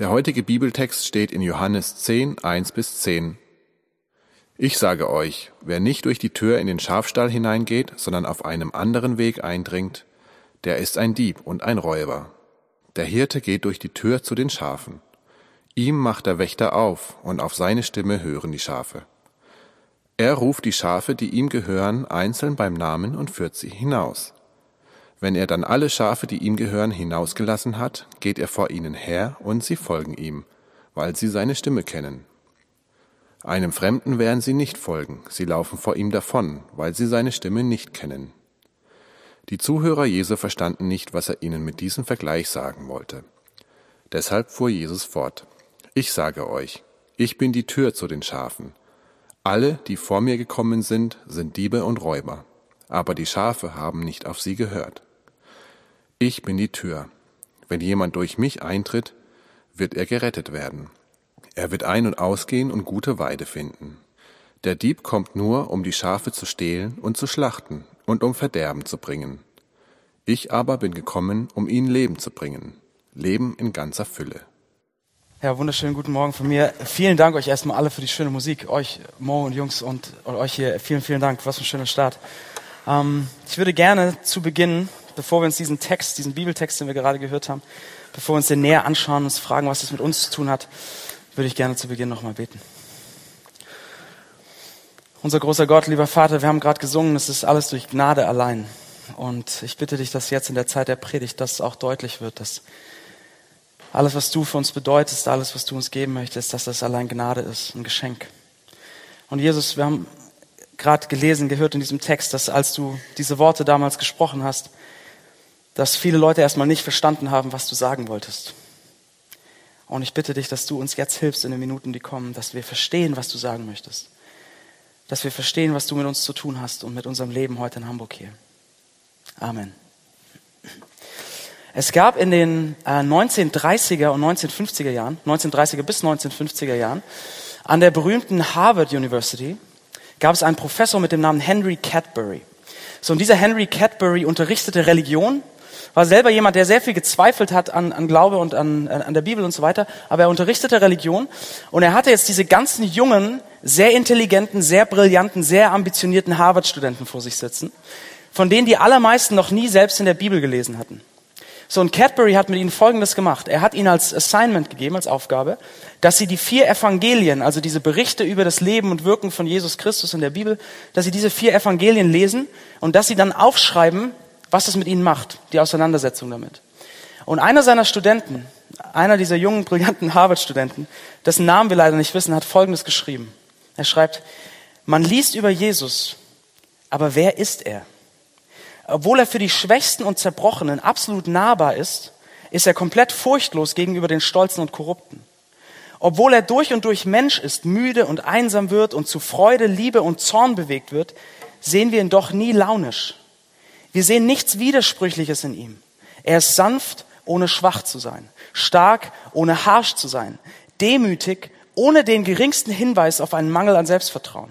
Der heutige Bibeltext steht in Johannes 10, 1 bis 10. Ich sage euch, wer nicht durch die Tür in den Schafstall hineingeht, sondern auf einem anderen Weg eindringt, der ist ein Dieb und ein Räuber. Der Hirte geht durch die Tür zu den Schafen. Ihm macht der Wächter auf, und auf seine Stimme hören die Schafe. Er ruft die Schafe, die ihm gehören, einzeln beim Namen und führt sie hinaus. Wenn er dann alle Schafe, die ihm gehören, hinausgelassen hat, geht er vor ihnen her und sie folgen ihm, weil sie seine Stimme kennen. Einem Fremden werden sie nicht folgen, sie laufen vor ihm davon, weil sie seine Stimme nicht kennen. Die Zuhörer Jesu verstanden nicht, was er ihnen mit diesem Vergleich sagen wollte. Deshalb fuhr Jesus fort. Ich sage euch, ich bin die Tür zu den Schafen. Alle, die vor mir gekommen sind, sind Diebe und Räuber, aber die Schafe haben nicht auf sie gehört. Ich bin die Tür. Wenn jemand durch mich eintritt, wird er gerettet werden. Er wird ein- und ausgehen und gute Weide finden. Der Dieb kommt nur, um die Schafe zu stehlen und zu schlachten und um Verderben zu bringen. Ich aber bin gekommen, um ihnen Leben zu bringen. Leben in ganzer Fülle. Ja, wunderschönen guten Morgen von mir. Vielen Dank euch erstmal alle für die schöne Musik. Euch, Mo und Jungs und, und euch hier. Vielen, vielen Dank. Was ein schöner Start. Ähm, ich würde gerne zu Beginn bevor wir uns diesen Text, diesen Bibeltext, den wir gerade gehört haben, bevor wir uns den näher anschauen und uns fragen, was das mit uns zu tun hat, würde ich gerne zu Beginn nochmal beten. Unser großer Gott, lieber Vater, wir haben gerade gesungen, es ist alles durch Gnade allein. Und ich bitte dich, dass jetzt in der Zeit der Predigt das auch deutlich wird, dass alles, was du für uns bedeutest, alles, was du uns geben möchtest, dass das allein Gnade ist, ein Geschenk. Und Jesus, wir haben gerade gelesen, gehört in diesem Text, dass als du diese Worte damals gesprochen hast, dass viele Leute erstmal nicht verstanden haben, was du sagen wolltest. Und ich bitte dich, dass du uns jetzt hilfst in den Minuten, die kommen, dass wir verstehen, was du sagen möchtest. Dass wir verstehen, was du mit uns zu tun hast und mit unserem Leben heute in Hamburg hier. Amen. Es gab in den 1930er äh, und 1950er Jahren, 1930er bis 1950er Jahren, an der berühmten Harvard University gab es einen Professor mit dem Namen Henry Cadbury. So, und dieser Henry Cadbury unterrichtete Religion war selber jemand, der sehr viel gezweifelt hat an, an Glaube und an, an der Bibel und so weiter, aber er unterrichtete Religion und er hatte jetzt diese ganzen jungen, sehr intelligenten, sehr brillanten, sehr ambitionierten Harvard-Studenten vor sich sitzen, von denen die allermeisten noch nie selbst in der Bibel gelesen hatten. So, und Cadbury hat mit ihnen Folgendes gemacht. Er hat ihnen als Assignment gegeben, als Aufgabe, dass sie die vier Evangelien, also diese Berichte über das Leben und Wirken von Jesus Christus in der Bibel, dass sie diese vier Evangelien lesen und dass sie dann aufschreiben, was es mit ihnen macht, die Auseinandersetzung damit. Und einer seiner Studenten, einer dieser jungen, brillanten Harvard-Studenten, dessen Namen wir leider nicht wissen, hat Folgendes geschrieben. Er schreibt, man liest über Jesus, aber wer ist er? Obwohl er für die Schwächsten und Zerbrochenen absolut nahbar ist, ist er komplett furchtlos gegenüber den Stolzen und Korrupten. Obwohl er durch und durch Mensch ist, müde und einsam wird und zu Freude, Liebe und Zorn bewegt wird, sehen wir ihn doch nie launisch. Wir sehen nichts Widersprüchliches in ihm. Er ist sanft, ohne schwach zu sein, stark, ohne harsch zu sein, demütig, ohne den geringsten Hinweis auf einen Mangel an Selbstvertrauen.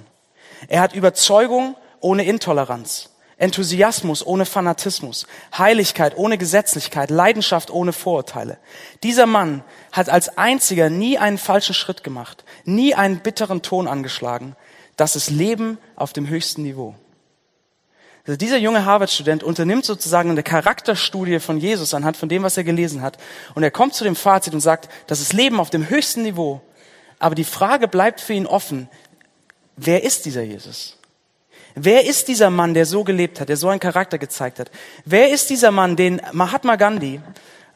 Er hat Überzeugung ohne Intoleranz, Enthusiasmus ohne Fanatismus, Heiligkeit ohne Gesetzlichkeit, Leidenschaft ohne Vorurteile. Dieser Mann hat als einziger nie einen falschen Schritt gemacht, nie einen bitteren Ton angeschlagen. Das ist Leben auf dem höchsten Niveau. Also dieser junge Harvard-Student unternimmt sozusagen eine Charakterstudie von Jesus anhand von dem, was er gelesen hat. Und er kommt zu dem Fazit und sagt, das ist Leben auf dem höchsten Niveau. Aber die Frage bleibt für ihn offen, wer ist dieser Jesus? Wer ist dieser Mann, der so gelebt hat, der so einen Charakter gezeigt hat? Wer ist dieser Mann, den Mahatma Gandhi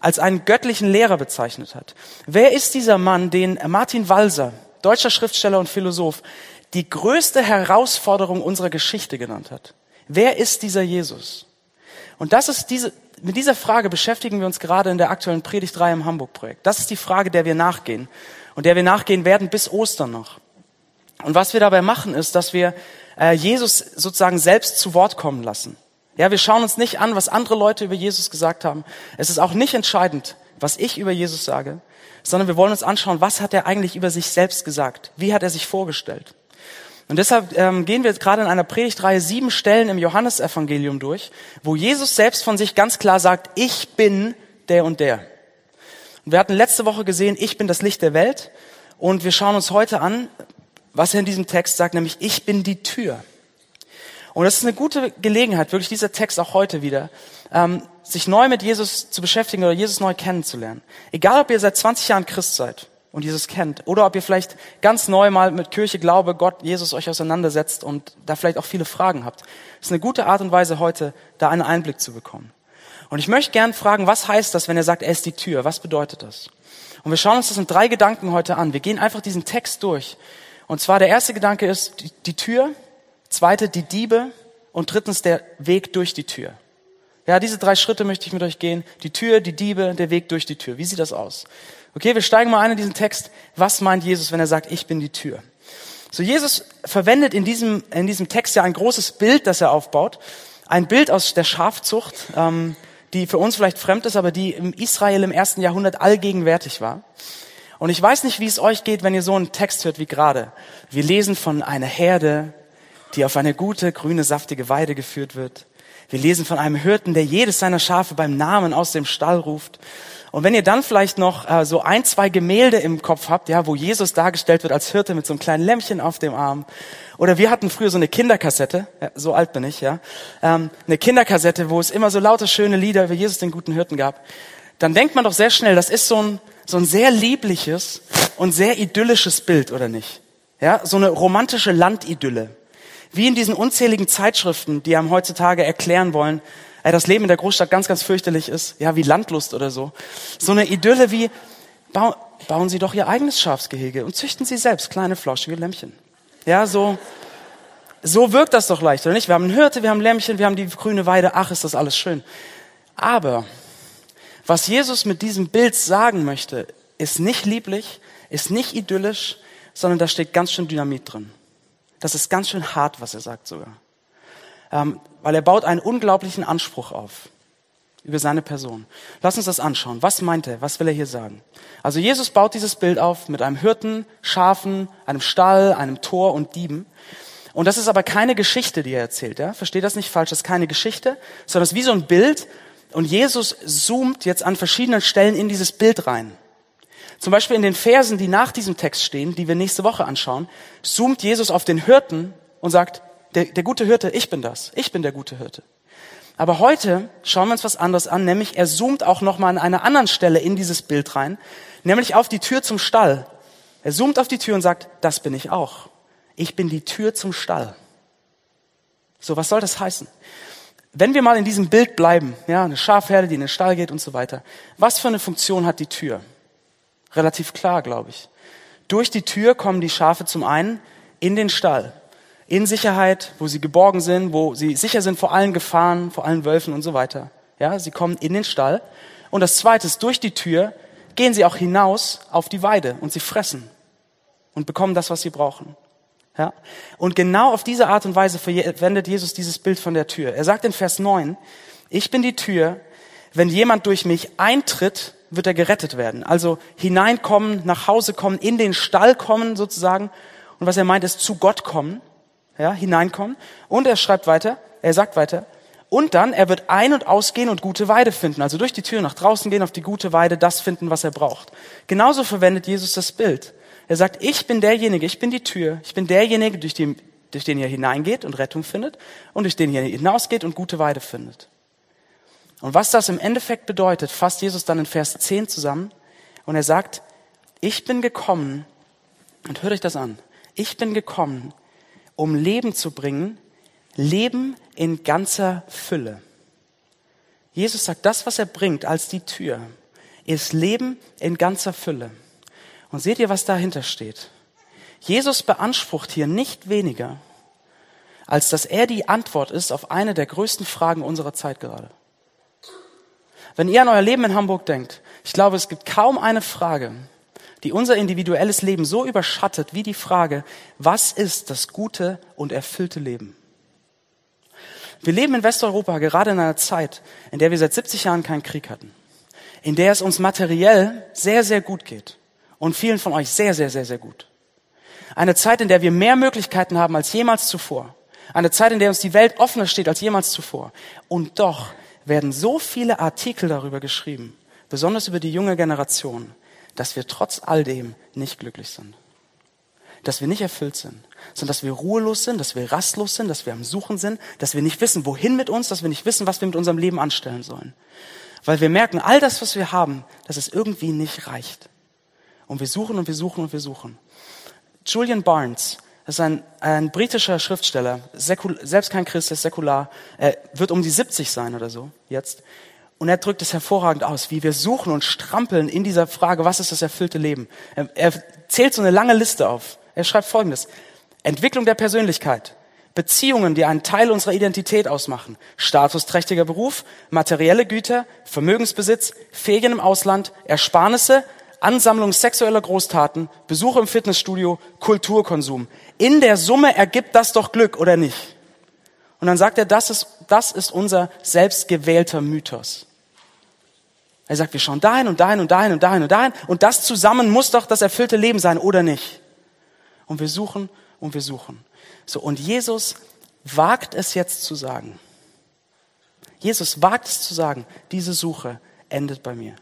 als einen göttlichen Lehrer bezeichnet hat? Wer ist dieser Mann, den Martin Walser, deutscher Schriftsteller und Philosoph, die größte Herausforderung unserer Geschichte genannt hat? Wer ist dieser Jesus? Und das ist diese, mit dieser Frage beschäftigen wir uns gerade in der aktuellen Predigtreihe im Hamburg-Projekt. Das ist die Frage, der wir nachgehen und der wir nachgehen werden bis Ostern noch. Und was wir dabei machen, ist, dass wir äh, Jesus sozusagen selbst zu Wort kommen lassen. Ja, wir schauen uns nicht an, was andere Leute über Jesus gesagt haben. Es ist auch nicht entscheidend, was ich über Jesus sage, sondern wir wollen uns anschauen, was hat er eigentlich über sich selbst gesagt? Wie hat er sich vorgestellt? Und deshalb ähm, gehen wir jetzt gerade in einer Predigtreihe sieben Stellen im Johannesevangelium durch, wo Jesus selbst von sich ganz klar sagt, ich bin der und der. Wir hatten letzte Woche gesehen, ich bin das Licht der Welt. Und wir schauen uns heute an, was er in diesem Text sagt, nämlich ich bin die Tür. Und das ist eine gute Gelegenheit, wirklich dieser Text auch heute wieder, ähm, sich neu mit Jesus zu beschäftigen oder Jesus neu kennenzulernen. Egal, ob ihr seit 20 Jahren Christ seid und Jesus kennt oder ob ihr vielleicht ganz neu mal mit Kirche, Glaube, Gott, Jesus euch auseinandersetzt und da vielleicht auch viele Fragen habt. Das ist eine gute Art und Weise heute, da einen Einblick zu bekommen. Und ich möchte gern fragen, was heißt das, wenn er sagt, er ist die Tür? Was bedeutet das? Und wir schauen uns das in drei Gedanken heute an. Wir gehen einfach diesen Text durch. Und zwar der erste Gedanke ist die, die Tür, zweite die Diebe und drittens der Weg durch die Tür. Ja, diese drei Schritte möchte ich mit euch gehen. Die Tür, die Diebe, der Weg durch die Tür. Wie sieht das aus? Okay, wir steigen mal ein in diesen Text. Was meint Jesus, wenn er sagt, ich bin die Tür? So, Jesus verwendet in diesem, in diesem Text ja ein großes Bild, das er aufbaut. Ein Bild aus der Schafzucht, ähm, die für uns vielleicht fremd ist, aber die im Israel im ersten Jahrhundert allgegenwärtig war. Und ich weiß nicht, wie es euch geht, wenn ihr so einen Text hört wie gerade. Wir lesen von einer Herde, die auf eine gute, grüne, saftige Weide geführt wird. Wir lesen von einem Hirten, der jedes seiner Schafe beim Namen aus dem Stall ruft. Und wenn ihr dann vielleicht noch äh, so ein, zwei Gemälde im Kopf habt, ja, wo Jesus dargestellt wird als Hirte mit so einem kleinen Lämmchen auf dem Arm. Oder wir hatten früher so eine Kinderkassette, ja, so alt bin ich, ja, ähm, eine Kinderkassette, wo es immer so lauter schöne Lieder über Jesus den guten Hirten gab. Dann denkt man doch sehr schnell, das ist so ein, so ein sehr liebliches und sehr idyllisches Bild, oder nicht? Ja, so eine romantische Landidylle. Wie in diesen unzähligen Zeitschriften, die einem heutzutage erklären wollen, äh, das Leben in der Großstadt ganz, ganz fürchterlich ist. Ja, wie Landlust oder so. So eine Idylle wie, bau, bauen Sie doch Ihr eigenes Schafsgehege und züchten Sie selbst kleine flauschige Lämmchen. Ja, so, so wirkt das doch leicht, oder nicht? Wir haben einen Hirte, wir haben Lämmchen, wir haben die grüne Weide. Ach, ist das alles schön. Aber was Jesus mit diesem Bild sagen möchte, ist nicht lieblich, ist nicht idyllisch, sondern da steht ganz schön Dynamit drin. Das ist ganz schön hart, was er sagt sogar. Ähm, weil er baut einen unglaublichen Anspruch auf über seine Person. Lass uns das anschauen. Was meint er? Was will er hier sagen? Also Jesus baut dieses Bild auf mit einem Hirten, Schafen, einem Stall, einem Tor und Dieben. Und das ist aber keine Geschichte, die er erzählt. Ja? Versteht das nicht falsch? Das ist keine Geschichte, sondern es ist wie so ein Bild. Und Jesus zoomt jetzt an verschiedenen Stellen in dieses Bild rein. Zum Beispiel in den Versen, die nach diesem Text stehen, die wir nächste Woche anschauen, zoomt Jesus auf den Hirten und sagt, der, der gute Hirte, ich bin das, ich bin der gute Hirte. Aber heute schauen wir uns was anderes an, nämlich er zoomt auch nochmal an einer anderen Stelle in dieses Bild rein, nämlich auf die Tür zum Stall. Er zoomt auf die Tür und sagt, das bin ich auch. Ich bin die Tür zum Stall. So, was soll das heißen? Wenn wir mal in diesem Bild bleiben, ja, eine Schafherde, die in den Stall geht und so weiter, was für eine Funktion hat die Tür? Relativ klar, glaube ich. Durch die Tür kommen die Schafe zum einen in den Stall, in Sicherheit, wo sie geborgen sind, wo sie sicher sind vor allen Gefahren, vor allen Wölfen und so weiter. Ja, sie kommen in den Stall. Und das zweite ist, durch die Tür gehen sie auch hinaus auf die Weide und sie fressen und bekommen das, was sie brauchen. Ja? Und genau auf diese Art und Weise verwendet Jesus dieses Bild von der Tür. Er sagt in Vers 9, ich bin die Tür, wenn jemand durch mich eintritt, wird er gerettet werden. Also hineinkommen, nach Hause kommen, in den Stall kommen sozusagen. Und was er meint, ist zu Gott kommen, ja, hineinkommen. Und er schreibt weiter, er sagt weiter, und dann, er wird ein- und ausgehen und gute Weide finden. Also durch die Tür nach draußen gehen, auf die gute Weide, das finden, was er braucht. Genauso verwendet Jesus das Bild. Er sagt, ich bin derjenige, ich bin die Tür, ich bin derjenige, durch den, durch den ihr hineingeht und Rettung findet und durch den ihr hinausgeht und gute Weide findet. Und was das im Endeffekt bedeutet, fasst Jesus dann in Vers 10 zusammen und er sagt, ich bin gekommen, und hört euch das an, ich bin gekommen, um Leben zu bringen, Leben in ganzer Fülle. Jesus sagt, das, was er bringt als die Tür, ist Leben in ganzer Fülle. Und seht ihr, was dahinter steht? Jesus beansprucht hier nicht weniger, als dass er die Antwort ist auf eine der größten Fragen unserer Zeit gerade. Wenn ihr an euer Leben in Hamburg denkt, ich glaube, es gibt kaum eine Frage, die unser individuelles Leben so überschattet wie die Frage, was ist das gute und erfüllte Leben? Wir leben in Westeuropa gerade in einer Zeit, in der wir seit 70 Jahren keinen Krieg hatten, in der es uns materiell sehr, sehr gut geht und vielen von euch sehr, sehr, sehr, sehr gut. Eine Zeit, in der wir mehr Möglichkeiten haben als jemals zuvor. Eine Zeit, in der uns die Welt offener steht als jemals zuvor. Und doch werden so viele Artikel darüber geschrieben, besonders über die junge Generation, dass wir trotz all dem nicht glücklich sind. Dass wir nicht erfüllt sind, sondern dass wir ruhelos sind, dass wir rastlos sind, dass wir am Suchen sind, dass wir nicht wissen, wohin mit uns, dass wir nicht wissen, was wir mit unserem Leben anstellen sollen. Weil wir merken, all das, was wir haben, dass es irgendwie nicht reicht. Und wir suchen und wir suchen und wir suchen. Julian Barnes, das ist ein, ein britischer Schriftsteller, säkul, selbst kein Christ, ist säkular, er wird um die 70 sein oder so jetzt. Und er drückt es hervorragend aus, wie wir suchen und strampeln in dieser Frage, was ist das erfüllte Leben. Er, er zählt so eine lange Liste auf. Er schreibt Folgendes. Entwicklung der Persönlichkeit, Beziehungen, die einen Teil unserer Identität ausmachen, statusträchtiger Beruf, materielle Güter, Vermögensbesitz, Ferien im Ausland, Ersparnisse, Ansammlung sexueller Großtaten, Besuche im Fitnessstudio, Kulturkonsum. In der Summe ergibt das doch Glück, oder nicht? Und dann sagt er, das ist, das ist unser selbstgewählter Mythos. Er sagt, wir schauen dahin und dahin und dahin und dahin und dahin und das zusammen muss doch das erfüllte Leben sein, oder nicht? Und wir suchen und wir suchen. So, und Jesus wagt es jetzt zu sagen. Jesus wagt es zu sagen, diese Suche endet bei mir.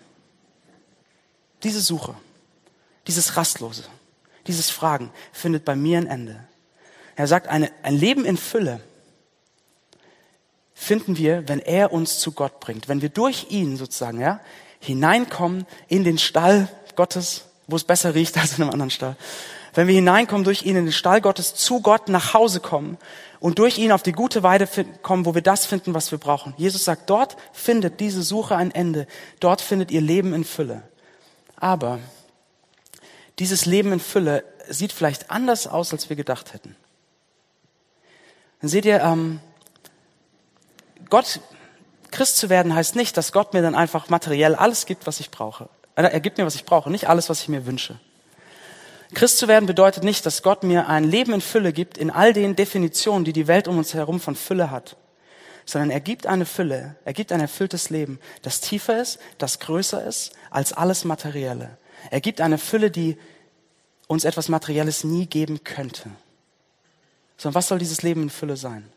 Diese Suche, dieses Rastlose, dieses Fragen findet bei mir ein Ende. Er sagt, eine, ein Leben in Fülle finden wir, wenn er uns zu Gott bringt, wenn wir durch ihn sozusagen ja, hineinkommen in den Stall Gottes, wo es besser riecht als in einem anderen Stall. Wenn wir hineinkommen durch ihn in den Stall Gottes, zu Gott nach Hause kommen und durch ihn auf die gute Weide kommen, wo wir das finden, was wir brauchen. Jesus sagt, dort findet diese Suche ein Ende. Dort findet ihr Leben in Fülle. Aber dieses Leben in Fülle sieht vielleicht anders aus, als wir gedacht hätten. Dann seht ihr, ähm, Gott, Christ zu werden heißt nicht, dass Gott mir dann einfach materiell alles gibt, was ich brauche. Äh, er gibt mir, was ich brauche, nicht alles, was ich mir wünsche. Christ zu werden bedeutet nicht, dass Gott mir ein Leben in Fülle gibt, in all den Definitionen, die die Welt um uns herum von Fülle hat, sondern er gibt eine Fülle, er gibt ein erfülltes Leben, das tiefer ist, das größer ist als alles Materielle. Er gibt eine Fülle, die uns etwas Materielles nie geben könnte. Sondern was soll dieses Leben in Fülle sein?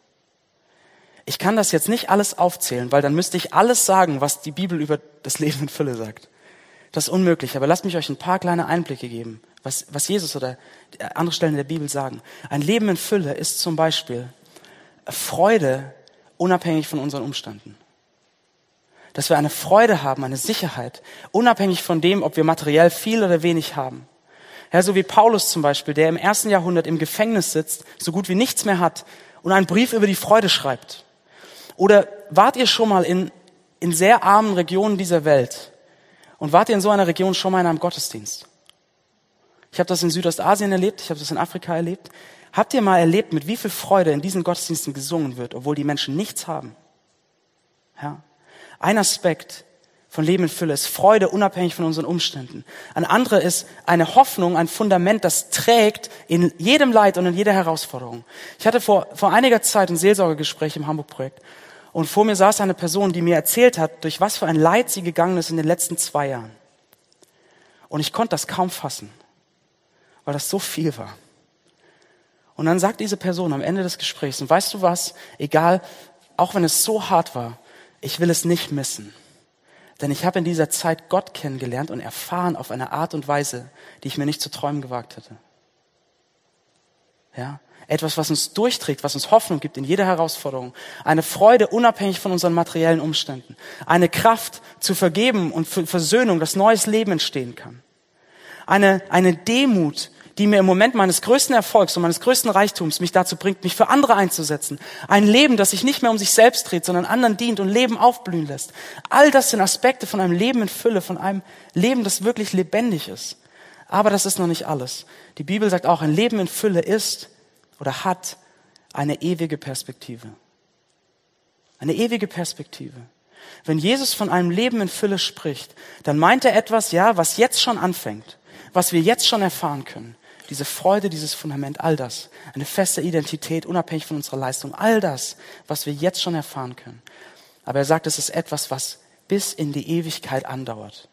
Ich kann das jetzt nicht alles aufzählen, weil dann müsste ich alles sagen, was die Bibel über das Leben in Fülle sagt. Das ist unmöglich, aber lasst mich euch ein paar kleine Einblicke geben, was, was Jesus oder andere Stellen der Bibel sagen. Ein Leben in Fülle ist zum Beispiel Freude unabhängig von unseren Umständen. Dass wir eine Freude haben, eine Sicherheit, unabhängig von dem, ob wir materiell viel oder wenig haben. Ja, so wie Paulus zum Beispiel, der im ersten Jahrhundert im Gefängnis sitzt, so gut wie nichts mehr hat und einen Brief über die Freude schreibt. Oder wart ihr schon mal in, in sehr armen Regionen dieser Welt und wart ihr in so einer Region schon mal in einem Gottesdienst? Ich habe das in Südostasien erlebt, ich habe das in Afrika erlebt. Habt ihr mal erlebt, mit wie viel Freude in diesen Gottesdiensten gesungen wird, obwohl die Menschen nichts haben? Ja. Ein Aspekt von Leben in Fülle ist Freude unabhängig von unseren Umständen. Ein anderer ist eine Hoffnung, ein Fundament, das trägt in jedem Leid und in jeder Herausforderung. Ich hatte vor, vor einiger Zeit ein Seelsorgegespräch im Hamburg-Projekt und vor mir saß eine Person, die mir erzählt hat, durch was für ein Leid sie gegangen ist in den letzten zwei Jahren. Und ich konnte das kaum fassen, weil das so viel war. Und dann sagt diese Person am Ende des Gesprächs, und weißt du was, egal, auch wenn es so hart war, ich will es nicht missen. Denn ich habe in dieser Zeit Gott kennengelernt und erfahren auf eine Art und Weise, die ich mir nicht zu träumen gewagt hätte. Ja? Etwas, was uns durchträgt, was uns Hoffnung gibt in jeder Herausforderung. Eine Freude unabhängig von unseren materiellen Umständen. Eine Kraft zu vergeben und für Versöhnung, dass neues Leben entstehen kann. Eine, eine Demut, die mir im Moment meines größten Erfolgs und meines größten Reichtums mich dazu bringt, mich für andere einzusetzen. Ein Leben, das sich nicht mehr um sich selbst dreht, sondern anderen dient und Leben aufblühen lässt. All das sind Aspekte von einem Leben in Fülle, von einem Leben, das wirklich lebendig ist. Aber das ist noch nicht alles. Die Bibel sagt auch, ein Leben in Fülle ist oder hat eine ewige Perspektive. Eine ewige Perspektive. Wenn Jesus von einem Leben in Fülle spricht, dann meint er etwas, ja, was jetzt schon anfängt, was wir jetzt schon erfahren können. Diese Freude, dieses Fundament, all das, eine feste Identität, unabhängig von unserer Leistung, all das, was wir jetzt schon erfahren können. Aber er sagt, es ist etwas, was bis in die Ewigkeit andauert.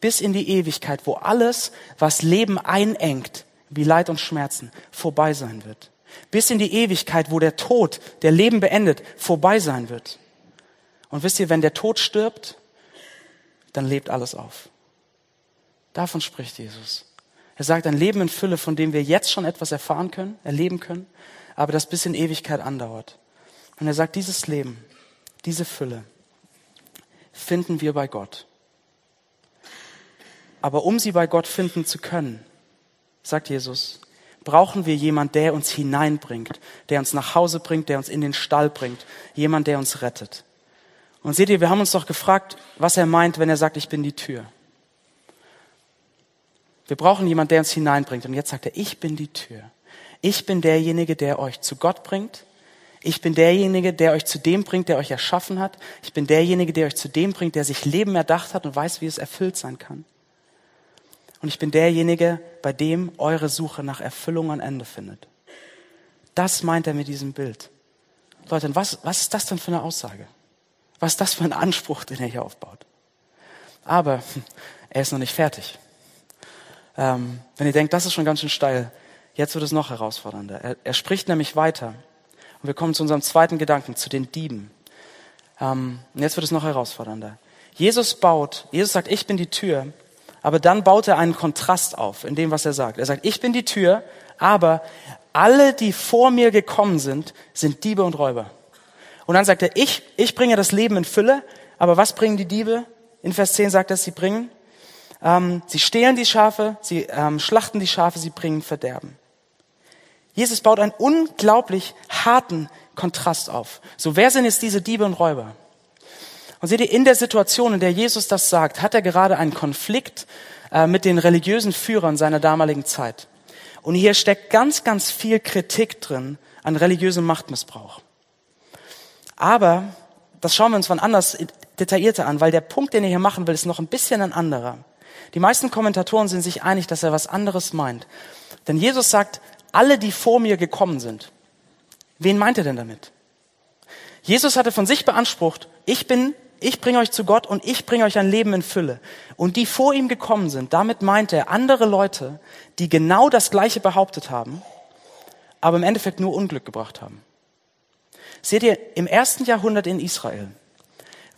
Bis in die Ewigkeit, wo alles, was Leben einengt, wie Leid und Schmerzen, vorbei sein wird. Bis in die Ewigkeit, wo der Tod, der Leben beendet, vorbei sein wird. Und wisst ihr, wenn der Tod stirbt, dann lebt alles auf. Davon spricht Jesus. Er sagt ein Leben in Fülle, von dem wir jetzt schon etwas erfahren können, erleben können, aber das bis in Ewigkeit andauert. Und er sagt, dieses Leben, diese Fülle finden wir bei Gott. Aber um sie bei Gott finden zu können, sagt Jesus, brauchen wir jemand, der uns hineinbringt, der uns nach Hause bringt, der uns in den Stall bringt, jemand, der uns rettet. Und seht ihr, wir haben uns doch gefragt, was er meint, wenn er sagt, ich bin die Tür. Wir brauchen jemand, der uns hineinbringt. Und jetzt sagt er, ich bin die Tür. Ich bin derjenige, der euch zu Gott bringt. Ich bin derjenige, der euch zu dem bringt, der euch erschaffen hat. Ich bin derjenige, der euch zu dem bringt, der sich Leben erdacht hat und weiß, wie es erfüllt sein kann. Und ich bin derjenige, bei dem eure Suche nach Erfüllung ein Ende findet. Das meint er mit diesem Bild. Leute, was, was ist das denn für eine Aussage? Was ist das für ein Anspruch, den er hier aufbaut? Aber er ist noch nicht fertig. Ähm, wenn ihr denkt, das ist schon ganz schön steil, jetzt wird es noch herausfordernder. Er, er spricht nämlich weiter. Und wir kommen zu unserem zweiten Gedanken, zu den Dieben. Ähm, und jetzt wird es noch herausfordernder. Jesus baut, Jesus sagt, ich bin die Tür, aber dann baut er einen Kontrast auf in dem, was er sagt. Er sagt, ich bin die Tür, aber alle, die vor mir gekommen sind, sind Diebe und Räuber. Und dann sagt er, ich, ich bringe das Leben in Fülle, aber was bringen die Diebe? In Vers 10 sagt er, sie bringen, ähm, sie stehlen die Schafe, sie ähm, schlachten die Schafe, sie bringen Verderben. Jesus baut einen unglaublich harten Kontrast auf. So, wer sind jetzt diese Diebe und Räuber? Und seht ihr, in der Situation, in der Jesus das sagt, hat er gerade einen Konflikt äh, mit den religiösen Führern seiner damaligen Zeit. Und hier steckt ganz, ganz viel Kritik drin an religiösem Machtmissbrauch. Aber das schauen wir uns wann anders detaillierter an, weil der Punkt, den er hier machen will, ist noch ein bisschen ein anderer. Die meisten Kommentatoren sind sich einig, dass er was anderes meint. Denn Jesus sagt, alle, die vor mir gekommen sind. Wen meint er denn damit? Jesus hatte von sich beansprucht, ich bin, ich bringe euch zu Gott und ich bringe euch ein Leben in Fülle. Und die vor ihm gekommen sind, damit meint er andere Leute, die genau das Gleiche behauptet haben, aber im Endeffekt nur Unglück gebracht haben. Seht ihr, im ersten Jahrhundert in Israel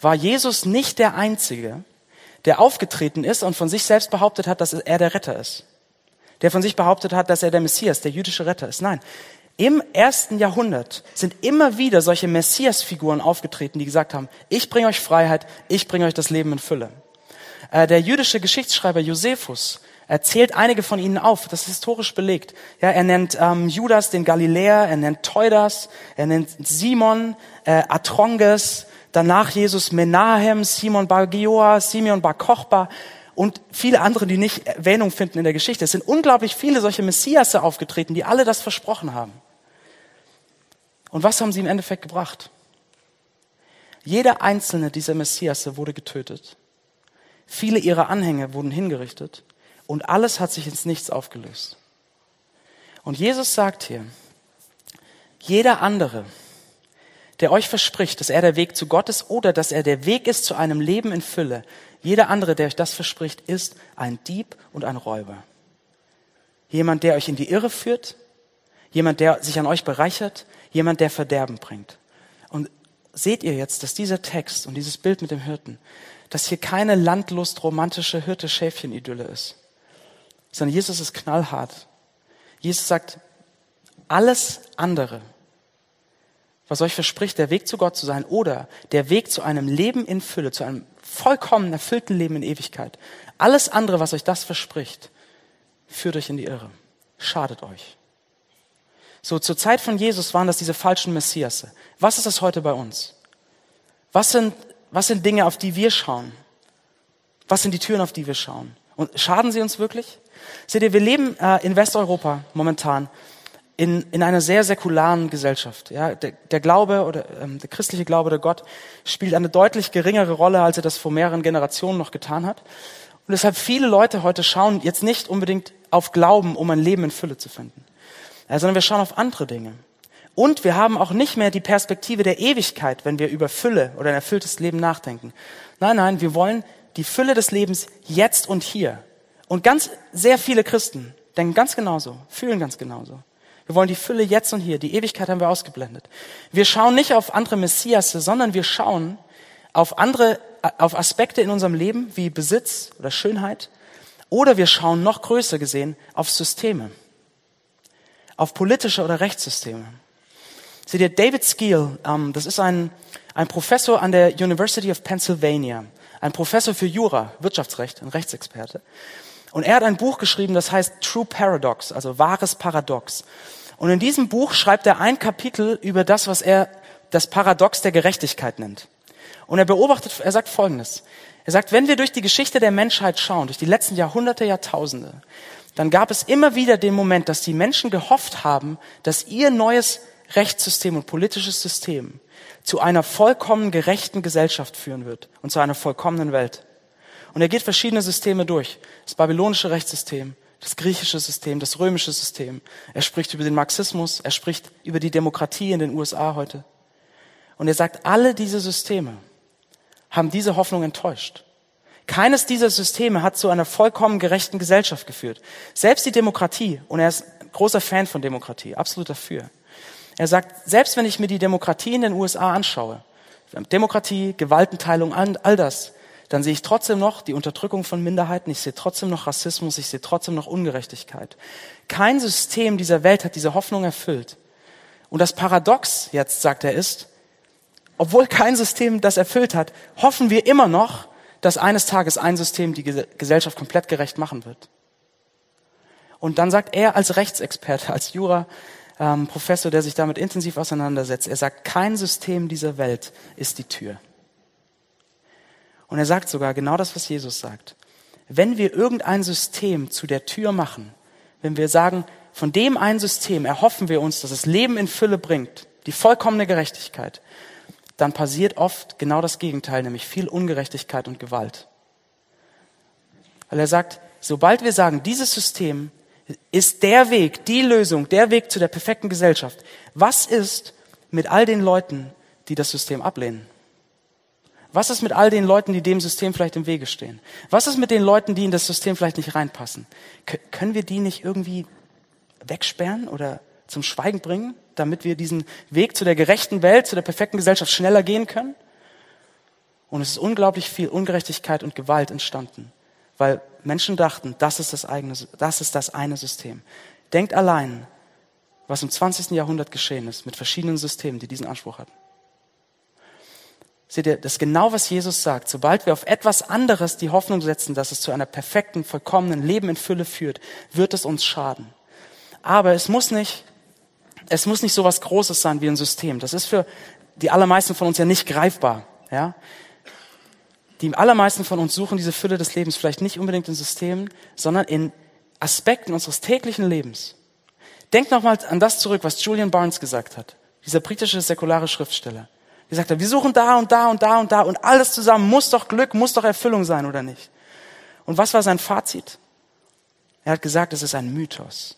war Jesus nicht der Einzige, der aufgetreten ist und von sich selbst behauptet hat, dass er der Retter ist. Der von sich behauptet hat, dass er der Messias, der jüdische Retter ist. Nein. Im ersten Jahrhundert sind immer wieder solche Messias-Figuren aufgetreten, die gesagt haben, ich bringe euch Freiheit, ich bringe euch das Leben in Fülle. Äh, der jüdische Geschichtsschreiber Josephus er zählt einige von ihnen auf, das ist historisch belegt. Ja, er nennt ähm, Judas den Galiläer, er nennt Teudas, er nennt Simon, äh, Atronges, danach Jesus Menahem, Simon Bar Gioa, Simeon Bar Kochba und viele andere, die nicht Erwähnung finden in der Geschichte. Es sind unglaublich viele solche Messiasse aufgetreten, die alle das versprochen haben. Und was haben sie im Endeffekt gebracht? Jeder einzelne dieser Messiasse wurde getötet. Viele ihrer Anhänger wurden hingerichtet. Und alles hat sich ins Nichts aufgelöst. Und Jesus sagt hier, jeder andere, der euch verspricht, dass er der Weg zu Gott ist oder dass er der Weg ist zu einem Leben in Fülle, jeder andere, der euch das verspricht, ist ein Dieb und ein Räuber. Jemand, der euch in die Irre führt, jemand, der sich an euch bereichert, jemand, der Verderben bringt. Und seht ihr jetzt, dass dieser Text und dieses Bild mit dem Hirten, dass hier keine landlust romantische Hirte-Schäfchen-Idylle ist, sondern Jesus ist knallhart. Jesus sagt, alles andere, was euch verspricht, der Weg zu Gott zu sein oder der Weg zu einem Leben in Fülle, zu einem vollkommen erfüllten Leben in Ewigkeit, alles andere, was euch das verspricht, führt euch in die Irre, schadet euch. So, zur Zeit von Jesus waren das diese falschen Messiasse. Was ist das heute bei uns? Was sind, was sind Dinge, auf die wir schauen? Was sind die Türen, auf die wir schauen? Und schaden sie uns wirklich? Seht ihr, wir leben äh, in Westeuropa momentan in, in einer sehr säkularen Gesellschaft. Ja, der, der Glaube oder ähm, der christliche Glaube der Gott spielt eine deutlich geringere Rolle, als er das vor mehreren Generationen noch getan hat. Und deshalb viele Leute heute schauen jetzt nicht unbedingt auf Glauben, um ein Leben in Fülle zu finden, äh, sondern wir schauen auf andere Dinge. Und wir haben auch nicht mehr die Perspektive der Ewigkeit, wenn wir über Fülle oder ein erfülltes Leben nachdenken. Nein, nein, wir wollen die Fülle des Lebens jetzt und hier. Und ganz, sehr viele Christen denken ganz genauso, fühlen ganz genauso. Wir wollen die Fülle jetzt und hier. Die Ewigkeit haben wir ausgeblendet. Wir schauen nicht auf andere Messiasse, sondern wir schauen auf andere, auf Aspekte in unserem Leben wie Besitz oder Schönheit. Oder wir schauen noch größer gesehen auf Systeme, auf politische oder Rechtssysteme. Seht ihr, David Skeel, ähm, das ist ein, ein Professor an der University of Pennsylvania, ein Professor für Jura, Wirtschaftsrecht, ein Rechtsexperte. Und er hat ein Buch geschrieben, das heißt True Paradox, also wahres Paradox. Und in diesem Buch schreibt er ein Kapitel über das, was er das Paradox der Gerechtigkeit nennt. Und er beobachtet, er sagt Folgendes. Er sagt, wenn wir durch die Geschichte der Menschheit schauen, durch die letzten Jahrhunderte, Jahrtausende, dann gab es immer wieder den Moment, dass die Menschen gehofft haben, dass ihr neues Rechtssystem und politisches System zu einer vollkommen gerechten Gesellschaft führen wird und zu einer vollkommenen Welt. Und er geht verschiedene Systeme durch. Das babylonische Rechtssystem, das griechische System, das römische System. Er spricht über den Marxismus, er spricht über die Demokratie in den USA heute. Und er sagt, alle diese Systeme haben diese Hoffnung enttäuscht. Keines dieser Systeme hat zu einer vollkommen gerechten Gesellschaft geführt. Selbst die Demokratie, und er ist großer Fan von Demokratie, absolut dafür. Er sagt, selbst wenn ich mir die Demokratie in den USA anschaue, Demokratie, Gewaltenteilung, all das, dann sehe ich trotzdem noch die Unterdrückung von Minderheiten, ich sehe trotzdem noch Rassismus, ich sehe trotzdem noch Ungerechtigkeit. Kein System dieser Welt hat diese Hoffnung erfüllt. Und das Paradox jetzt, sagt er, ist, obwohl kein System das erfüllt hat, hoffen wir immer noch, dass eines Tages ein System die Gesellschaft komplett gerecht machen wird. Und dann sagt er als Rechtsexperte, als Jura, ähm, Professor, der sich damit intensiv auseinandersetzt, er sagt, kein System dieser Welt ist die Tür. Und er sagt sogar genau das, was Jesus sagt. Wenn wir irgendein System zu der Tür machen, wenn wir sagen, von dem ein System erhoffen wir uns, dass es Leben in Fülle bringt, die vollkommene Gerechtigkeit, dann passiert oft genau das Gegenteil, nämlich viel Ungerechtigkeit und Gewalt. Weil er sagt, sobald wir sagen, dieses System ist der Weg, die Lösung, der Weg zu der perfekten Gesellschaft, was ist mit all den Leuten, die das System ablehnen? Was ist mit all den Leuten, die dem System vielleicht im Wege stehen? Was ist mit den Leuten, die in das System vielleicht nicht reinpassen? können wir die nicht irgendwie wegsperren oder zum Schweigen bringen, damit wir diesen Weg zu der gerechten Welt, zu der perfekten Gesellschaft schneller gehen können? Und es ist unglaublich viel Ungerechtigkeit und Gewalt entstanden, weil Menschen dachten, das ist das, eigene, das ist das eine System. Denkt allein, was im 20. Jahrhundert geschehen ist mit verschiedenen Systemen, die diesen Anspruch hatten. Seht ihr, das ist genau, was Jesus sagt. Sobald wir auf etwas anderes die Hoffnung setzen, dass es zu einer perfekten, vollkommenen Leben in Fülle führt, wird es uns schaden. Aber es muss nicht, es muss nicht so was Großes sein wie ein System. Das ist für die allermeisten von uns ja nicht greifbar, ja. Die allermeisten von uns suchen diese Fülle des Lebens vielleicht nicht unbedingt in Systemen, sondern in Aspekten unseres täglichen Lebens. Denkt nochmal an das zurück, was Julian Barnes gesagt hat, dieser britische säkulare Schriftsteller gesagt hat, wir suchen da und da und da und da und alles zusammen muss doch Glück, muss doch Erfüllung sein, oder nicht? Und was war sein Fazit? Er hat gesagt, es ist ein Mythos.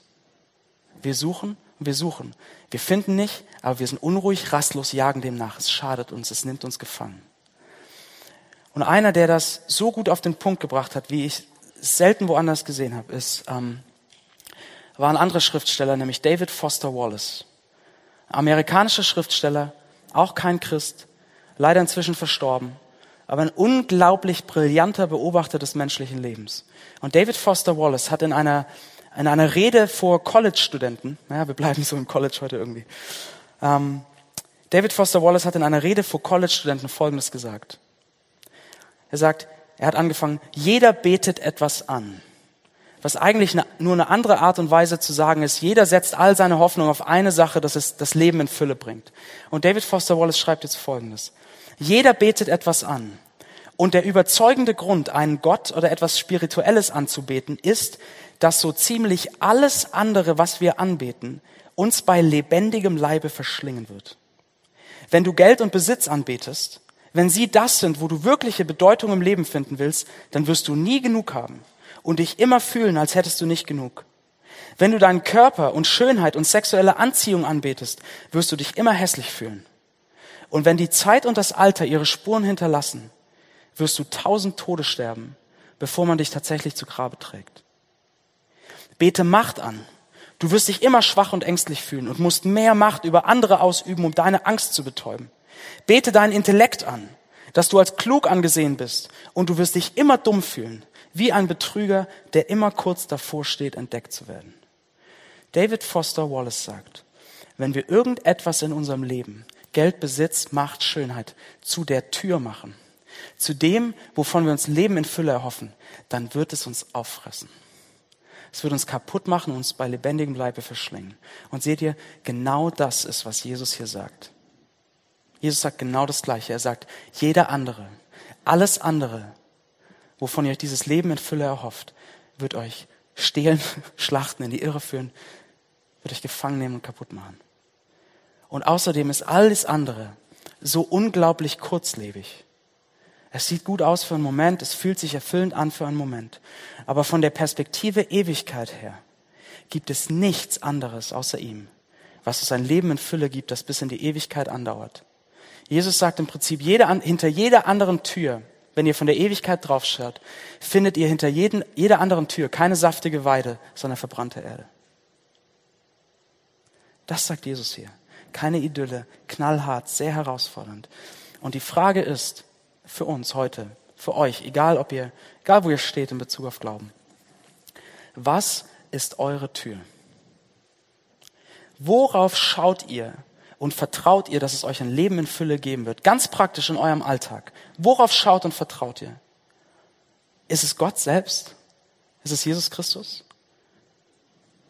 Wir suchen und wir suchen. Wir finden nicht, aber wir sind unruhig, rastlos, jagen dem nach. Es schadet uns, es nimmt uns gefangen. Und einer, der das so gut auf den Punkt gebracht hat, wie ich es selten woanders gesehen habe, ist, ähm, war ein anderer Schriftsteller, nämlich David Foster Wallace. Amerikanischer Schriftsteller, auch kein Christ, leider inzwischen verstorben, aber ein unglaublich brillanter Beobachter des menschlichen Lebens. Und David Foster Wallace hat in einer, in einer Rede vor College-Studenten, naja, wir bleiben so im College heute irgendwie, ähm, David Foster Wallace hat in einer Rede vor College-Studenten Folgendes gesagt. Er sagt, er hat angefangen, jeder betet etwas an was eigentlich nur eine andere Art und Weise zu sagen ist, jeder setzt all seine Hoffnung auf eine Sache, dass es das Leben in Fülle bringt. Und David Foster Wallace schreibt jetzt Folgendes. Jeder betet etwas an. Und der überzeugende Grund, einen Gott oder etwas Spirituelles anzubeten, ist, dass so ziemlich alles andere, was wir anbeten, uns bei lebendigem Leibe verschlingen wird. Wenn du Geld und Besitz anbetest, wenn sie das sind, wo du wirkliche Bedeutung im Leben finden willst, dann wirst du nie genug haben und dich immer fühlen, als hättest du nicht genug. Wenn du deinen Körper und Schönheit und sexuelle Anziehung anbetest, wirst du dich immer hässlich fühlen. Und wenn die Zeit und das Alter ihre Spuren hinterlassen, wirst du tausend Tode sterben, bevor man dich tatsächlich zu Grabe trägt. Bete Macht an. Du wirst dich immer schwach und ängstlich fühlen und musst mehr Macht über andere ausüben, um deine Angst zu betäuben. Bete deinen Intellekt an. dass du als klug angesehen bist und du wirst dich immer dumm fühlen, wie ein Betrüger, der immer kurz davor steht, entdeckt zu werden. David Foster Wallace sagt, wenn wir irgendetwas in unserem Leben, Geld, Besitz, Macht, Schönheit, zu der Tür machen, zu dem, wovon wir uns Leben in Fülle erhoffen, dann wird es uns auffressen. Es wird uns kaputt machen und uns bei lebendigem Leibe verschlingen. Und seht ihr, genau das ist, was Jesus hier sagt. Jesus sagt genau das Gleiche. Er sagt, jeder andere, alles andere, wovon ihr euch dieses Leben in Fülle erhofft, wird euch stehlen, schlachten, in die Irre führen, wird euch gefangen nehmen und kaputt machen. Und außerdem ist alles andere so unglaublich kurzlebig. Es sieht gut aus für einen Moment, es fühlt sich erfüllend an für einen Moment. Aber von der Perspektive Ewigkeit her gibt es nichts anderes außer ihm, was uns ein Leben in Fülle gibt, das bis in die Ewigkeit andauert. Jesus sagt im Prinzip, jede, hinter jeder anderen Tür, wenn ihr von der Ewigkeit draufschaut, findet ihr hinter jeden, jeder anderen Tür keine saftige Weide, sondern verbrannte Erde. Das sagt Jesus hier. Keine Idylle, knallhart, sehr herausfordernd. Und die Frage ist für uns heute, für euch, egal ob ihr, egal wo ihr steht in Bezug auf Glauben. Was ist eure Tür? Worauf schaut ihr und vertraut ihr, dass es euch ein Leben in Fülle geben wird? Ganz praktisch in eurem Alltag. Worauf schaut und vertraut ihr? Ist es Gott selbst? Ist es Jesus Christus?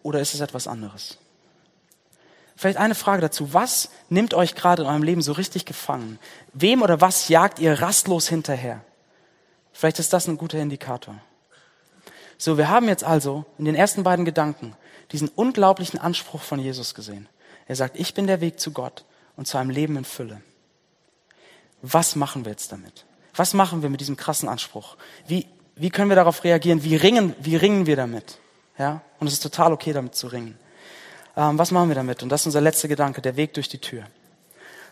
Oder ist es etwas anderes? Vielleicht eine Frage dazu. Was nimmt euch gerade in eurem Leben so richtig gefangen? Wem oder was jagt ihr rastlos hinterher? Vielleicht ist das ein guter Indikator. So, wir haben jetzt also in den ersten beiden Gedanken diesen unglaublichen Anspruch von Jesus gesehen. Er sagt, ich bin der Weg zu Gott und zu einem Leben in Fülle. Was machen wir jetzt damit? Was machen wir mit diesem krassen Anspruch? Wie, wie können wir darauf reagieren? Wie ringen, wie ringen wir damit? Ja? Und es ist total okay, damit zu ringen. Ähm, was machen wir damit? Und das ist unser letzter Gedanke, der Weg durch die Tür.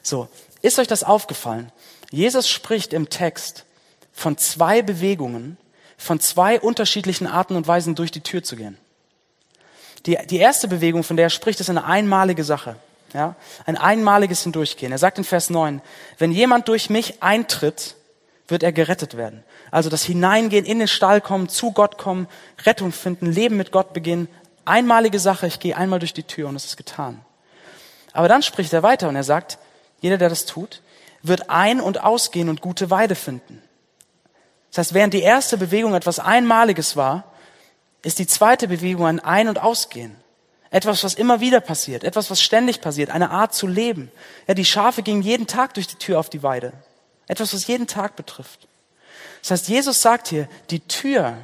So, ist euch das aufgefallen? Jesus spricht im Text von zwei Bewegungen, von zwei unterschiedlichen Arten und Weisen durch die Tür zu gehen. Die, die erste Bewegung, von der er spricht, ist eine einmalige Sache. Ja? Ein einmaliges Hindurchgehen. Er sagt in Vers 9, wenn jemand durch mich eintritt, wird er gerettet werden. Also das Hineingehen, in den Stall kommen, zu Gott kommen, Rettung finden, Leben mit Gott beginnen, Einmalige Sache, ich gehe einmal durch die Tür und es ist getan. Aber dann spricht er weiter und er sagt, jeder, der das tut, wird ein- und ausgehen und gute Weide finden. Das heißt, während die erste Bewegung etwas Einmaliges war, ist die zweite Bewegung ein Ein- und Ausgehen. Etwas, was immer wieder passiert, etwas, was ständig passiert, eine Art zu leben. Ja, die Schafe gingen jeden Tag durch die Tür auf die Weide. Etwas, was jeden Tag betrifft. Das heißt, Jesus sagt hier, die Tür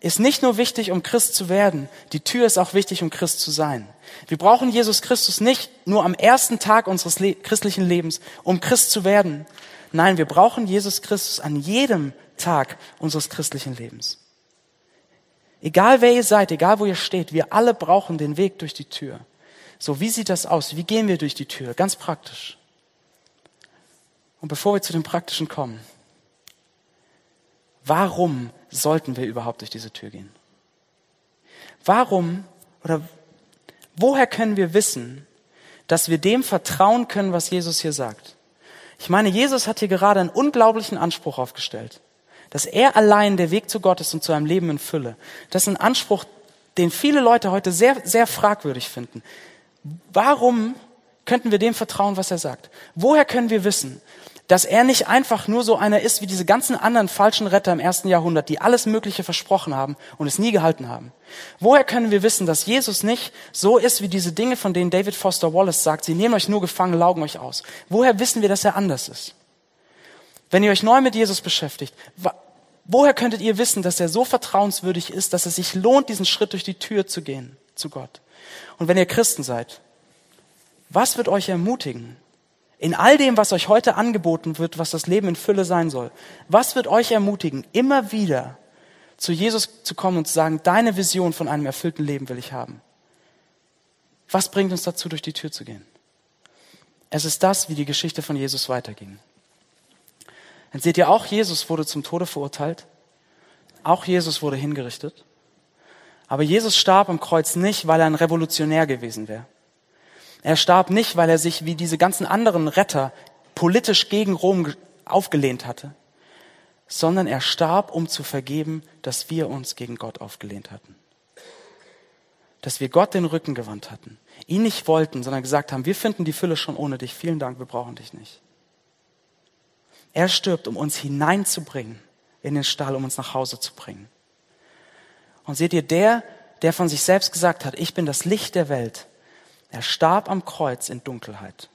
ist nicht nur wichtig, um Christ zu werden, die Tür ist auch wichtig, um Christ zu sein. Wir brauchen Jesus Christus nicht nur am ersten Tag unseres le christlichen Lebens, um Christ zu werden. Nein, wir brauchen Jesus Christus an jedem Tag unseres christlichen Lebens. Egal wer ihr seid, egal wo ihr steht, wir alle brauchen den Weg durch die Tür. So, wie sieht das aus? Wie gehen wir durch die Tür? Ganz praktisch. Und bevor wir zu dem Praktischen kommen, warum sollten wir überhaupt durch diese Tür gehen? Warum oder woher können wir wissen, dass wir dem vertrauen können, was Jesus hier sagt? Ich meine, Jesus hat hier gerade einen unglaublichen Anspruch aufgestellt, dass er allein der Weg zu Gott ist und zu einem Leben in Fülle. Das ist ein Anspruch, den viele Leute heute sehr, sehr fragwürdig finden. Warum könnten wir dem vertrauen, was er sagt? Woher können wir wissen, dass er nicht einfach nur so einer ist wie diese ganzen anderen falschen Retter im ersten Jahrhundert, die alles Mögliche versprochen haben und es nie gehalten haben. Woher können wir wissen, dass Jesus nicht so ist wie diese Dinge, von denen David Foster Wallace sagt, sie nehmen euch nur gefangen, laugen euch aus. Woher wissen wir, dass er anders ist? Wenn ihr euch neu mit Jesus beschäftigt, woher könntet ihr wissen, dass er so vertrauenswürdig ist, dass es sich lohnt, diesen Schritt durch die Tür zu gehen zu Gott? Und wenn ihr Christen seid, was wird euch ermutigen, in all dem, was euch heute angeboten wird, was das Leben in Fülle sein soll, was wird euch ermutigen, immer wieder zu Jesus zu kommen und zu sagen, deine Vision von einem erfüllten Leben will ich haben? Was bringt uns dazu, durch die Tür zu gehen? Es ist das, wie die Geschichte von Jesus weiterging. Dann seht ihr, auch Jesus wurde zum Tode verurteilt. Auch Jesus wurde hingerichtet. Aber Jesus starb am Kreuz nicht, weil er ein Revolutionär gewesen wäre. Er starb nicht, weil er sich wie diese ganzen anderen Retter politisch gegen Rom aufgelehnt hatte, sondern er starb, um zu vergeben, dass wir uns gegen Gott aufgelehnt hatten. Dass wir Gott den Rücken gewandt hatten, ihn nicht wollten, sondern gesagt haben, wir finden die Fülle schon ohne dich, vielen Dank, wir brauchen dich nicht. Er stirbt, um uns hineinzubringen in den Stall, um uns nach Hause zu bringen. Und seht ihr, der, der von sich selbst gesagt hat, ich bin das Licht der Welt, er starb am Kreuz in Dunkelheit.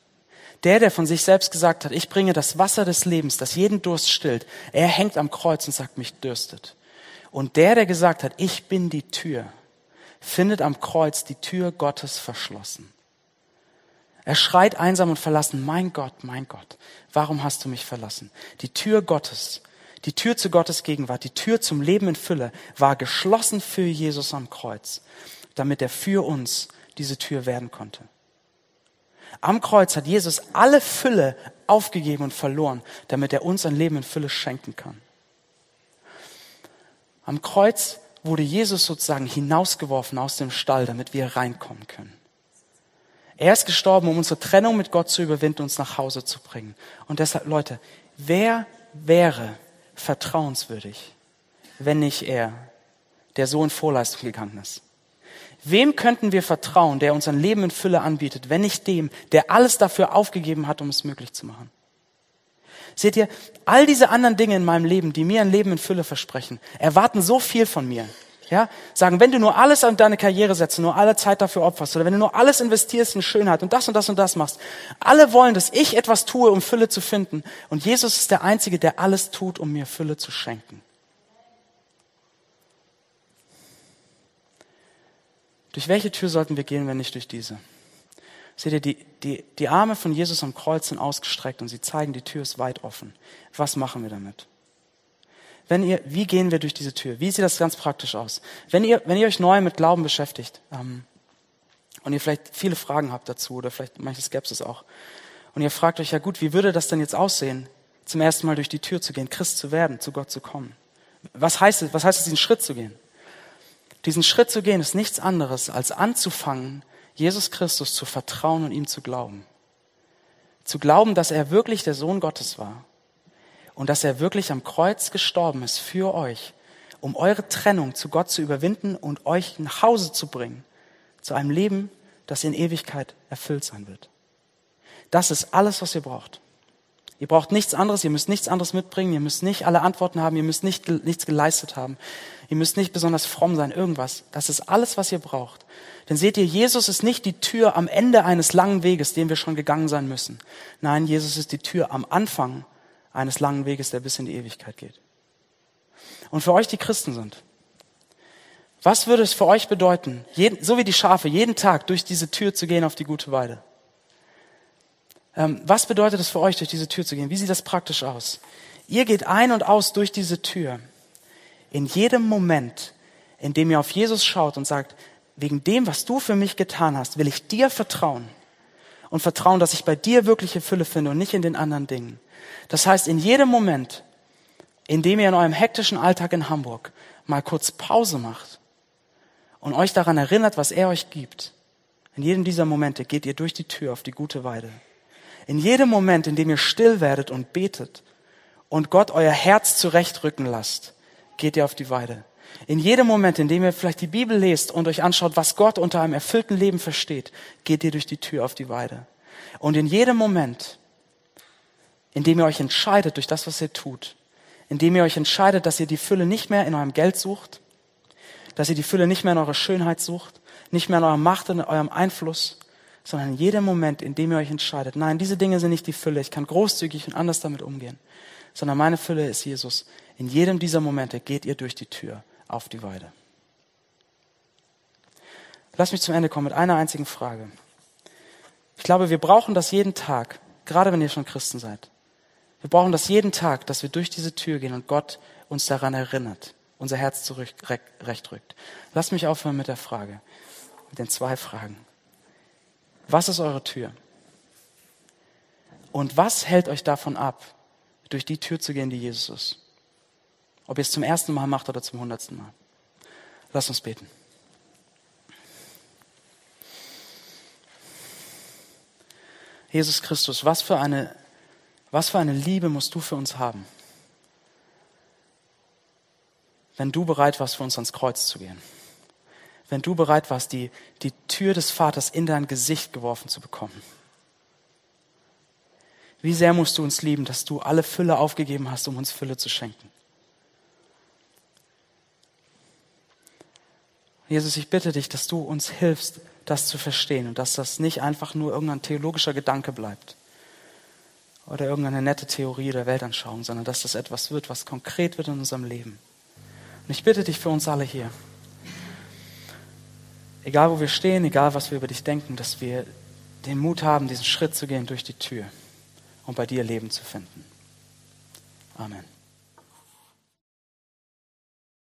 Der, der von sich selbst gesagt hat, ich bringe das Wasser des Lebens, das jeden Durst stillt, er hängt am Kreuz und sagt, mich dürstet. Und der, der gesagt hat, ich bin die Tür, findet am Kreuz die Tür Gottes verschlossen. Er schreit einsam und verlassen, mein Gott, mein Gott, warum hast du mich verlassen? Die Tür Gottes, die Tür zu Gottes Gegenwart, die Tür zum Leben in Fülle war geschlossen für Jesus am Kreuz, damit er für uns diese Tür werden konnte. Am Kreuz hat Jesus alle Fülle aufgegeben und verloren, damit er uns ein Leben in Fülle schenken kann. Am Kreuz wurde Jesus sozusagen hinausgeworfen aus dem Stall, damit wir reinkommen können. Er ist gestorben, um unsere Trennung mit Gott zu überwinden, uns nach Hause zu bringen. Und deshalb, Leute, wer wäre vertrauenswürdig, wenn nicht er, der so in Vorleistung gegangen ist? Wem könnten wir vertrauen, der uns ein Leben in Fülle anbietet, wenn nicht dem, der alles dafür aufgegeben hat, um es möglich zu machen? Seht ihr, all diese anderen Dinge in meinem Leben, die mir ein Leben in Fülle versprechen, erwarten so viel von mir. Ja, sagen, wenn du nur alles an deine Karriere setzt, nur alle Zeit dafür opferst, oder wenn du nur alles investierst in Schönheit und das und das und das machst, alle wollen, dass ich etwas tue, um Fülle zu finden. Und Jesus ist der Einzige, der alles tut, um mir Fülle zu schenken. Durch welche Tür sollten wir gehen, wenn nicht durch diese? Seht ihr, die, die, die Arme von Jesus am Kreuz sind ausgestreckt und sie zeigen, die Tür ist weit offen. Was machen wir damit? Wenn ihr, wie gehen wir durch diese Tür? Wie sieht das ganz praktisch aus? Wenn ihr, wenn ihr euch neu mit Glauben beschäftigt ähm, und ihr vielleicht viele Fragen habt dazu oder vielleicht manche Skepsis auch und ihr fragt euch, ja gut, wie würde das denn jetzt aussehen, zum ersten Mal durch die Tür zu gehen, Christ zu werden, zu Gott zu kommen? Was heißt es, was heißt es, diesen Schritt zu gehen? Diesen Schritt zu gehen ist nichts anderes, als anzufangen, Jesus Christus zu vertrauen und ihm zu glauben. Zu glauben, dass er wirklich der Sohn Gottes war und dass er wirklich am Kreuz gestorben ist für euch, um eure Trennung zu Gott zu überwinden und euch nach Hause zu bringen, zu einem Leben, das in Ewigkeit erfüllt sein wird. Das ist alles, was ihr braucht. Ihr braucht nichts anderes, ihr müsst nichts anderes mitbringen, ihr müsst nicht alle Antworten haben, ihr müsst nicht, nichts geleistet haben, ihr müsst nicht besonders fromm sein, irgendwas. Das ist alles, was ihr braucht. Denn seht ihr, Jesus ist nicht die Tür am Ende eines langen Weges, den wir schon gegangen sein müssen. Nein, Jesus ist die Tür am Anfang eines langen Weges, der bis in die Ewigkeit geht. Und für euch, die Christen sind, was würde es für euch bedeuten, jeden, so wie die Schafe, jeden Tag durch diese Tür zu gehen auf die gute Weide? Ähm, was bedeutet es für euch, durch diese Tür zu gehen? Wie sieht das praktisch aus? Ihr geht ein und aus durch diese Tür. In jedem Moment, in dem ihr auf Jesus schaut und sagt, wegen dem, was du für mich getan hast, will ich dir vertrauen und vertrauen, dass ich bei dir wirkliche Fülle finde und nicht in den anderen Dingen. Das heißt, in jedem Moment, in dem ihr in eurem hektischen Alltag in Hamburg mal kurz Pause macht und euch daran erinnert, was er euch gibt, in jedem dieser Momente geht ihr durch die Tür auf die gute Weide. In jedem Moment, in dem ihr still werdet und betet und Gott euer Herz zurechtrücken lasst, geht ihr auf die Weide. In jedem Moment, in dem ihr vielleicht die Bibel lest und euch anschaut, was Gott unter einem erfüllten Leben versteht, geht ihr durch die Tür auf die Weide. Und in jedem Moment, in dem ihr euch entscheidet durch das, was ihr tut, in dem ihr euch entscheidet, dass ihr die Fülle nicht mehr in eurem Geld sucht, dass ihr die Fülle nicht mehr in eurer Schönheit sucht, nicht mehr in eurer Macht und in eurem Einfluss, sondern in jedem Moment, in dem ihr euch entscheidet, nein, diese Dinge sind nicht die Fülle, ich kann großzügig und anders damit umgehen, sondern meine Fülle ist Jesus. In jedem dieser Momente geht ihr durch die Tür auf die Weide. Lass mich zum Ende kommen mit einer einzigen Frage. Ich glaube, wir brauchen das jeden Tag, gerade wenn ihr schon Christen seid. Wir brauchen das jeden Tag, dass wir durch diese Tür gehen und Gott uns daran erinnert, unser Herz zurechtrückt. Lass mich aufhören mit der Frage, mit den zwei Fragen. Was ist eure Tür? Und was hält euch davon ab, durch die Tür zu gehen, die Jesus ist? Ob ihr es zum ersten Mal macht oder zum hundertsten Mal. Lasst uns beten. Jesus Christus, was für eine Was für eine Liebe musst du für uns haben, wenn du bereit warst, für uns ans Kreuz zu gehen? Wenn du bereit warst, die, die Tür des Vaters in dein Gesicht geworfen zu bekommen? Wie sehr musst du uns lieben, dass du alle Fülle aufgegeben hast, um uns Fülle zu schenken? Jesus, ich bitte dich, dass du uns hilfst, das zu verstehen und dass das nicht einfach nur irgendein theologischer Gedanke bleibt oder irgendeine nette Theorie der Weltanschauung, sondern dass das etwas wird, was konkret wird in unserem Leben. Und ich bitte dich für uns alle hier, egal wo wir stehen, egal was wir über dich denken, dass wir den Mut haben, diesen Schritt zu gehen durch die Tür und bei dir Leben zu finden. Amen.